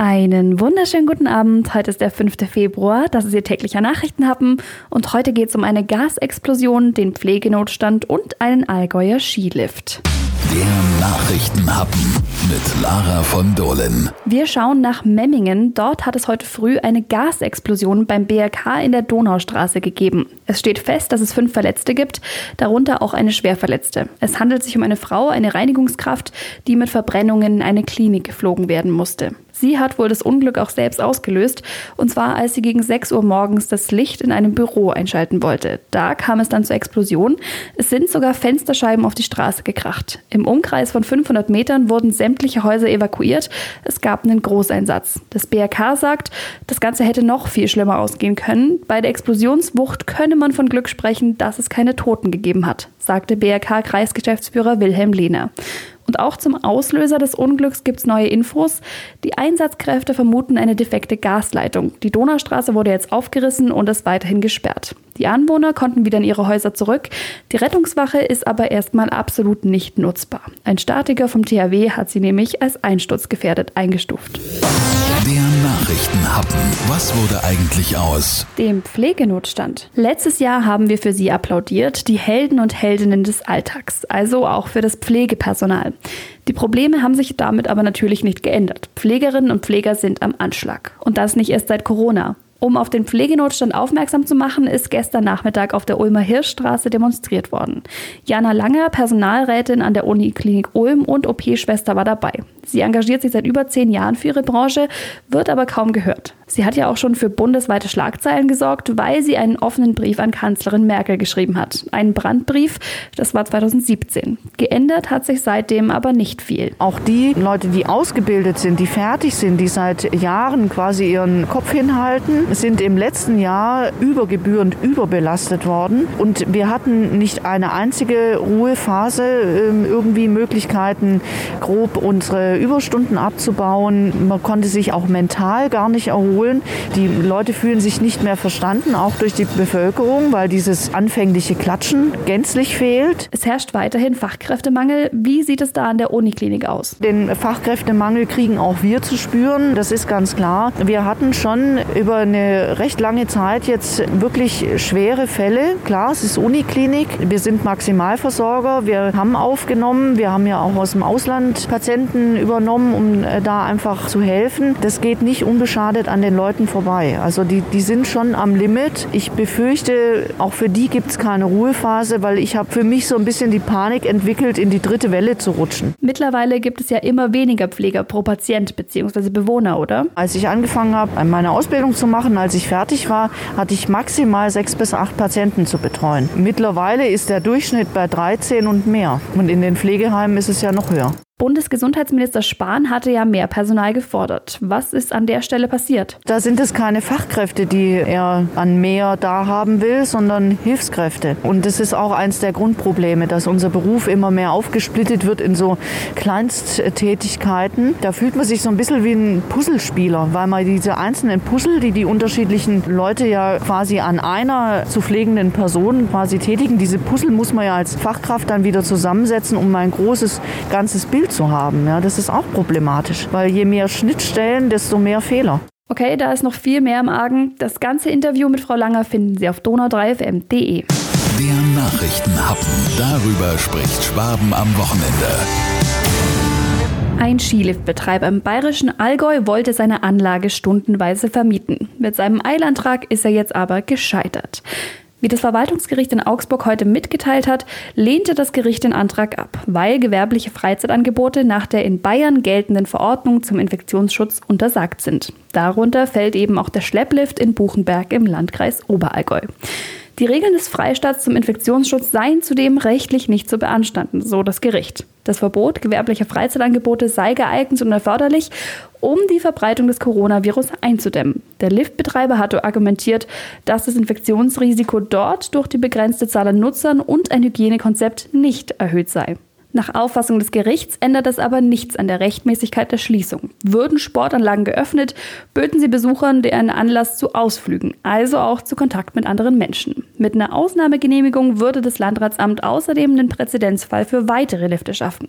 Einen wunderschönen guten Abend. Heute ist der 5. Februar. Das ist Ihr täglicher Nachrichtenhappen. Und heute geht es um eine Gasexplosion, den Pflegenotstand und einen Allgäuer Skilift. Der Nachrichtenhappen mit Lara von Dohlen. Wir schauen nach Memmingen. Dort hat es heute früh eine Gasexplosion beim BRK in der Donaustraße gegeben. Es steht fest, dass es fünf Verletzte gibt, darunter auch eine Schwerverletzte. Es handelt sich um eine Frau, eine Reinigungskraft, die mit Verbrennungen in eine Klinik geflogen werden musste. Sie hat wohl das Unglück auch selbst ausgelöst, und zwar als sie gegen 6 Uhr morgens das Licht in einem Büro einschalten wollte. Da kam es dann zur Explosion. Es sind sogar Fensterscheiben auf die Straße gekracht. Im Umkreis von 500 Metern wurden sämtliche Häuser evakuiert. Es gab einen Großeinsatz. Das BRK sagt, das Ganze hätte noch viel schlimmer ausgehen können. Bei der Explosionswucht könne man von Glück sprechen, dass es keine Toten gegeben hat, sagte BRK-Kreisgeschäftsführer Wilhelm Lehner. Und auch zum Auslöser des Unglücks gibt es neue Infos. Die Einsatzkräfte vermuten eine defekte Gasleitung. Die Donaustraße wurde jetzt aufgerissen und ist weiterhin gesperrt. Die Anwohner konnten wieder in ihre Häuser zurück. Die Rettungswache ist aber erstmal absolut nicht nutzbar. Ein Statiker vom THW hat sie nämlich als einsturzgefährdet eingestuft. Der Nachrichtenhappen. Was wurde eigentlich aus? Dem Pflegenotstand. Letztes Jahr haben wir für sie applaudiert, die Helden und Heldinnen des Alltags, also auch für das Pflegepersonal. Die Probleme haben sich damit aber natürlich nicht geändert. Pflegerinnen und Pfleger sind am Anschlag. Und das nicht erst seit Corona. Um auf den Pflegenotstand aufmerksam zu machen, ist gestern Nachmittag auf der Ulmer Hirschstraße demonstriert worden. Jana Langer, Personalrätin an der Uniklinik Ulm und OP-Schwester war dabei. Sie engagiert sich seit über zehn Jahren für ihre Branche, wird aber kaum gehört. Sie hat ja auch schon für bundesweite Schlagzeilen gesorgt, weil sie einen offenen Brief an Kanzlerin Merkel geschrieben hat. Einen Brandbrief, das war 2017. Geändert hat sich seitdem aber nicht viel. Auch die Leute, die ausgebildet sind, die fertig sind, die seit Jahren quasi ihren Kopf hinhalten, sind im letzten Jahr übergebührend überbelastet worden. Und wir hatten nicht eine einzige Ruhephase, ähm, irgendwie Möglichkeiten, grob unsere Überstunden abzubauen. Man konnte sich auch mental gar nicht erholen. Die Leute fühlen sich nicht mehr verstanden, auch durch die Bevölkerung, weil dieses anfängliche Klatschen gänzlich fehlt. Es herrscht weiterhin Fachkräftemangel. Wie sieht es da an der Uniklinik aus? Den Fachkräftemangel kriegen auch wir zu spüren, das ist ganz klar. Wir hatten schon über eine recht lange Zeit jetzt wirklich schwere Fälle. Klar, es ist Uniklinik. Wir sind Maximalversorger. Wir haben aufgenommen. Wir haben ja auch aus dem Ausland Patienten übernommen, um äh, da einfach zu helfen. Das geht nicht unbeschadet an den Leuten vorbei. Also die, die sind schon am Limit. Ich befürchte, auch für die gibt es keine Ruhephase, weil ich habe für mich so ein bisschen die Panik entwickelt, in die dritte Welle zu rutschen. Mittlerweile gibt es ja immer weniger Pfleger pro Patient bzw. Bewohner, oder? Als ich angefangen habe, meine Ausbildung zu machen, als ich fertig war, hatte ich maximal sechs bis acht Patienten zu betreuen. Mittlerweile ist der Durchschnitt bei 13 und mehr. Und in den Pflegeheimen ist es ja noch höher. Bundesgesundheitsminister Spahn hatte ja mehr Personal gefordert. Was ist an der Stelle passiert? Da sind es keine Fachkräfte, die er an mehr da haben will, sondern Hilfskräfte. Und das ist auch eins der Grundprobleme, dass unser Beruf immer mehr aufgesplittet wird in so Kleinsttätigkeiten. Da fühlt man sich so ein bisschen wie ein Puzzlespieler, weil man diese einzelnen Puzzle, die die unterschiedlichen Leute ja quasi an einer zu pflegenden Person quasi tätigen, diese Puzzle muss man ja als Fachkraft dann wieder zusammensetzen, um ein großes, ganzes Bild zu haben. Ja, das ist auch problematisch, weil je mehr Schnittstellen, desto mehr Fehler. Okay, da ist noch viel mehr im Argen. Das ganze Interview mit Frau Langer finden Sie auf donau3fm.de. Der Nachrichtenhappen. Darüber spricht Schwaben am Wochenende. Ein Skiliftbetreiber im bayerischen Allgäu wollte seine Anlage stundenweise vermieten. Mit seinem Eilantrag ist er jetzt aber gescheitert. Wie das Verwaltungsgericht in Augsburg heute mitgeteilt hat, lehnte das Gericht den Antrag ab, weil gewerbliche Freizeitangebote nach der in Bayern geltenden Verordnung zum Infektionsschutz untersagt sind. Darunter fällt eben auch der Schlepplift in Buchenberg im Landkreis Oberallgäu. Die Regeln des Freistaats zum Infektionsschutz seien zudem rechtlich nicht zu beanstanden, so das Gericht. Das Verbot gewerblicher Freizeitangebote sei geeignet und erforderlich, um die Verbreitung des Coronavirus einzudämmen. Der Liftbetreiber hatte argumentiert, dass das Infektionsrisiko dort durch die begrenzte Zahl an Nutzern und ein Hygienekonzept nicht erhöht sei. Nach Auffassung des Gerichts ändert das aber nichts an der Rechtmäßigkeit der Schließung. Würden Sportanlagen geöffnet, böten sie Besuchern deren Anlass zu Ausflügen, also auch zu Kontakt mit anderen Menschen. Mit einer Ausnahmegenehmigung würde das Landratsamt außerdem einen Präzedenzfall für weitere Lifte schaffen.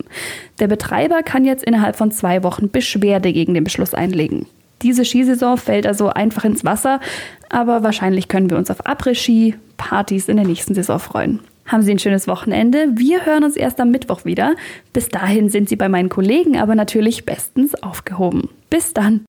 Der Betreiber kann jetzt innerhalb von zwei Wochen Beschwerde gegen den Beschluss einlegen. Diese Skisaison fällt also einfach ins Wasser, aber wahrscheinlich können wir uns auf Après-Ski, Partys in der nächsten Saison freuen. Haben Sie ein schönes Wochenende. Wir hören uns erst am Mittwoch wieder. Bis dahin sind Sie bei meinen Kollegen aber natürlich bestens aufgehoben. Bis dann.